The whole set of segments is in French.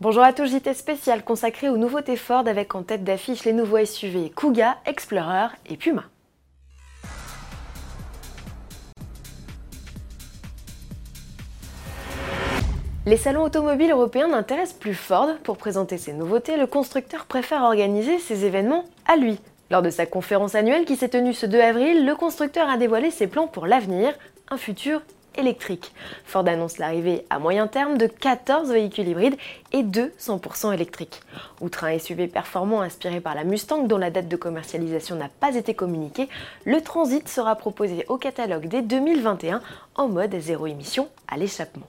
Bonjour à tous, JT spécial consacré aux nouveautés Ford avec en tête d'affiche les nouveaux SUV Kuga, Explorer et Puma. Les salons automobiles européens n'intéressent plus Ford. Pour présenter ses nouveautés, le constructeur préfère organiser ses événements à lui. Lors de sa conférence annuelle qui s'est tenue ce 2 avril, le constructeur a dévoilé ses plans pour l'avenir, un futur électrique. Ford annonce l'arrivée à moyen terme de 14 véhicules hybrides et 2 100% électriques. Outre un SUV performant inspiré par la Mustang dont la date de commercialisation n'a pas été communiquée, le Transit sera proposé au catalogue dès 2021 en mode zéro émission à l'échappement.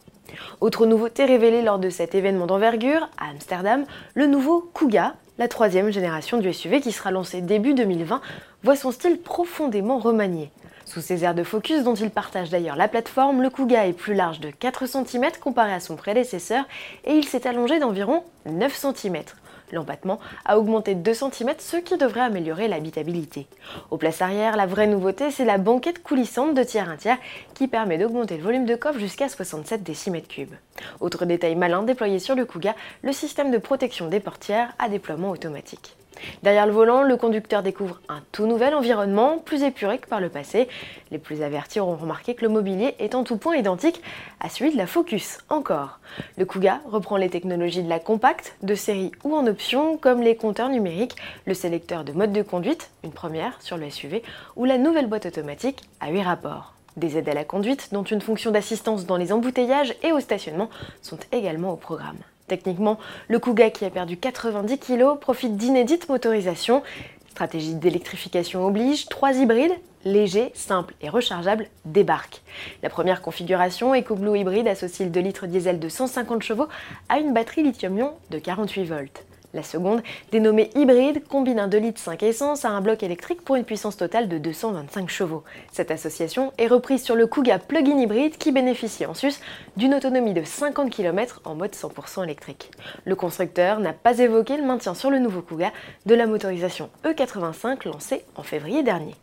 Autre nouveauté révélée lors de cet événement d'envergure, à Amsterdam, le nouveau Kuga, la troisième génération du SUV qui sera lancé début 2020, voit son style profondément remanié. Sous ses airs de focus dont il partage d'ailleurs la plateforme, le Kuga est plus large de 4 cm comparé à son prédécesseur et il s'est allongé d'environ 9 cm. L'empattement a augmenté de 2 cm, ce qui devrait améliorer l'habitabilité. Aux places arrière, la vraie nouveauté, c'est la banquette coulissante de tiers 1 tiers qui permet d'augmenter le volume de coffre jusqu'à 67 décimètres cubes. Autre détail malin déployé sur le Kuga, le système de protection des portières à déploiement automatique. Derrière le volant, le conducteur découvre un tout nouvel environnement, plus épuré que par le passé. Les plus avertis auront remarqué que le mobilier est en tout point identique à celui de la Focus, encore. Le Kuga reprend les technologies de la compacte, de série ou en option, comme les compteurs numériques, le sélecteur de mode de conduite, une première sur le SUV, ou la nouvelle boîte automatique à 8 rapports. Des aides à la conduite, dont une fonction d'assistance dans les embouteillages et au stationnement, sont également au programme. Techniquement, le Kuga qui a perdu 90 kg profite d'inédites motorisations. Stratégie d'électrification oblige, trois hybrides, légers, simples et rechargeables, débarquent. La première configuration, EcoBlue hybride, associe le 2 litres diesel de 150 chevaux à une batterie lithium-ion de 48 volts. La seconde, dénommée hybride, combine un 2 litres 5 essence à un bloc électrique pour une puissance totale de 225 chevaux. Cette association est reprise sur le Kuga plug-in hybride qui bénéficie en sus d'une autonomie de 50 km en mode 100% électrique. Le constructeur n'a pas évoqué le maintien sur le nouveau Kuga de la motorisation E85 lancée en février dernier.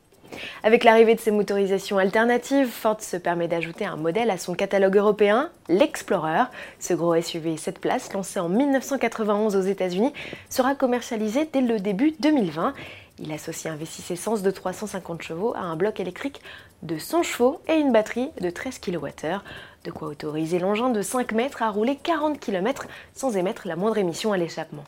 Avec l'arrivée de ces motorisations alternatives, Ford se permet d'ajouter un modèle à son catalogue européen, l'Explorer. Ce gros SUV 7 places, lancé en 1991 aux États-Unis, sera commercialisé dès le début 2020. Il associe un V6 essence de 350 chevaux à un bloc électrique de 100 chevaux et une batterie de 13 kWh, de quoi autoriser l'engin de 5 mètres à rouler 40 km sans émettre la moindre émission à l'échappement.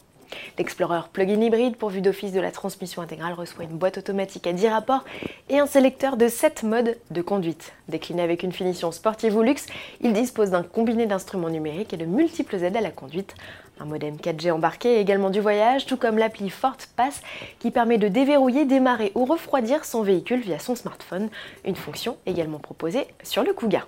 L'Explorer plug-in hybride pourvu d'office de la transmission intégrale reçoit une boîte automatique à 10 rapports et un sélecteur de 7 modes de conduite. Décliné avec une finition sportive ou luxe, il dispose d'un combiné d'instruments numériques et de multiples aides à la conduite. Un modem 4G embarqué et également du voyage, tout comme l'appli Fort Pass qui permet de déverrouiller, démarrer ou refroidir son véhicule via son smartphone, une fonction également proposée sur le Kuga.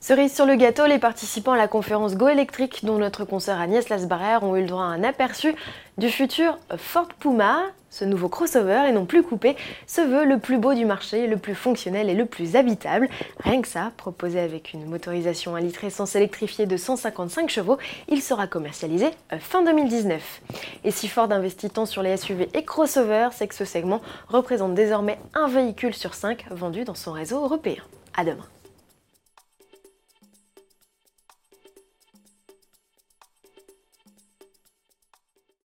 Cerise sur le gâteau, les participants à la conférence Go Electric, dont notre consoeur Agnès Lasbarère, ont eu le droit à un aperçu du futur Ford Puma. Ce nouveau crossover, et non plus coupé, se veut le plus beau du marché, le plus fonctionnel et le plus habitable. Rien que ça, proposé avec une motorisation à litre essence électrifiée de 155 chevaux, il sera commercialisé euh, fin 2019. Et si Ford investit tant sur les SUV et crossovers, c'est que ce segment représente désormais un véhicule sur cinq vendu dans son réseau européen. À demain.